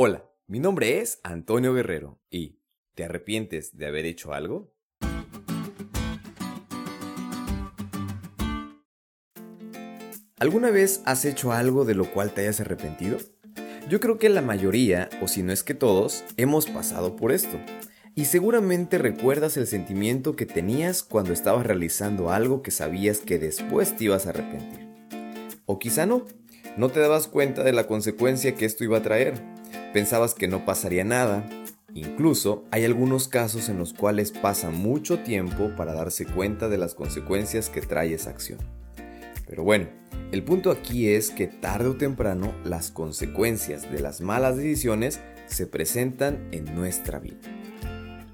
Hola, mi nombre es Antonio Guerrero y ¿te arrepientes de haber hecho algo? ¿Alguna vez has hecho algo de lo cual te hayas arrepentido? Yo creo que la mayoría, o si no es que todos, hemos pasado por esto. Y seguramente recuerdas el sentimiento que tenías cuando estabas realizando algo que sabías que después te ibas a arrepentir. O quizá no, no te dabas cuenta de la consecuencia que esto iba a traer. Pensabas que no pasaría nada. Incluso hay algunos casos en los cuales pasa mucho tiempo para darse cuenta de las consecuencias que trae esa acción. Pero bueno, el punto aquí es que tarde o temprano las consecuencias de las malas decisiones se presentan en nuestra vida.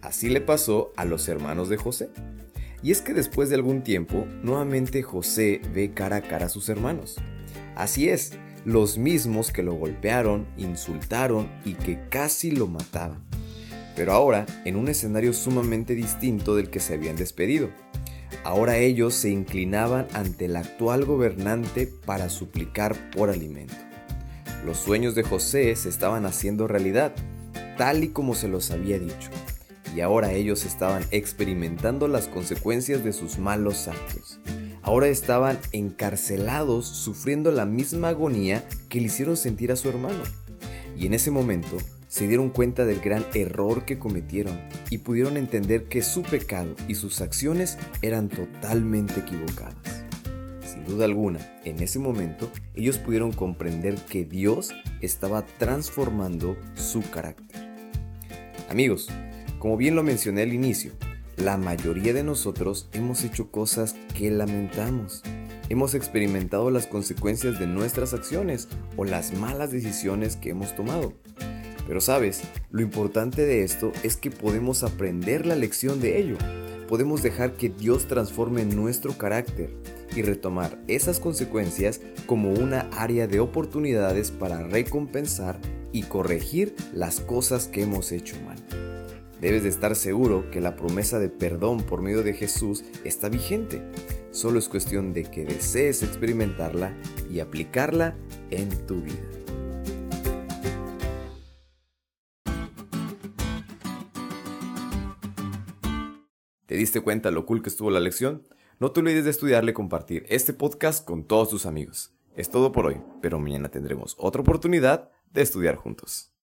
Así le pasó a los hermanos de José. Y es que después de algún tiempo, nuevamente José ve cara a cara a sus hermanos. Así es, los mismos que lo golpearon, insultaron y que casi lo mataban. Pero ahora en un escenario sumamente distinto del que se habían despedido. Ahora ellos se inclinaban ante el actual gobernante para suplicar por alimento. Los sueños de José se estaban haciendo realidad, tal y como se los había dicho, y ahora ellos estaban experimentando las consecuencias de sus malos actos. Ahora estaban encarcelados sufriendo la misma agonía que le hicieron sentir a su hermano. Y en ese momento se dieron cuenta del gran error que cometieron y pudieron entender que su pecado y sus acciones eran totalmente equivocadas. Sin duda alguna, en ese momento ellos pudieron comprender que Dios estaba transformando su carácter. Amigos, como bien lo mencioné al inicio, la mayoría de nosotros hemos hecho cosas que lamentamos. Hemos experimentado las consecuencias de nuestras acciones o las malas decisiones que hemos tomado. Pero sabes, lo importante de esto es que podemos aprender la lección de ello. Podemos dejar que Dios transforme nuestro carácter y retomar esas consecuencias como una área de oportunidades para recompensar y corregir las cosas que hemos hecho mal. Debes de estar seguro que la promesa de perdón por medio de Jesús está vigente. Solo es cuestión de que desees experimentarla y aplicarla en tu vida. ¿Te diste cuenta lo cool que estuvo la lección? No te olvides de estudiarle y compartir este podcast con todos tus amigos. Es todo por hoy, pero mañana tendremos otra oportunidad de estudiar juntos.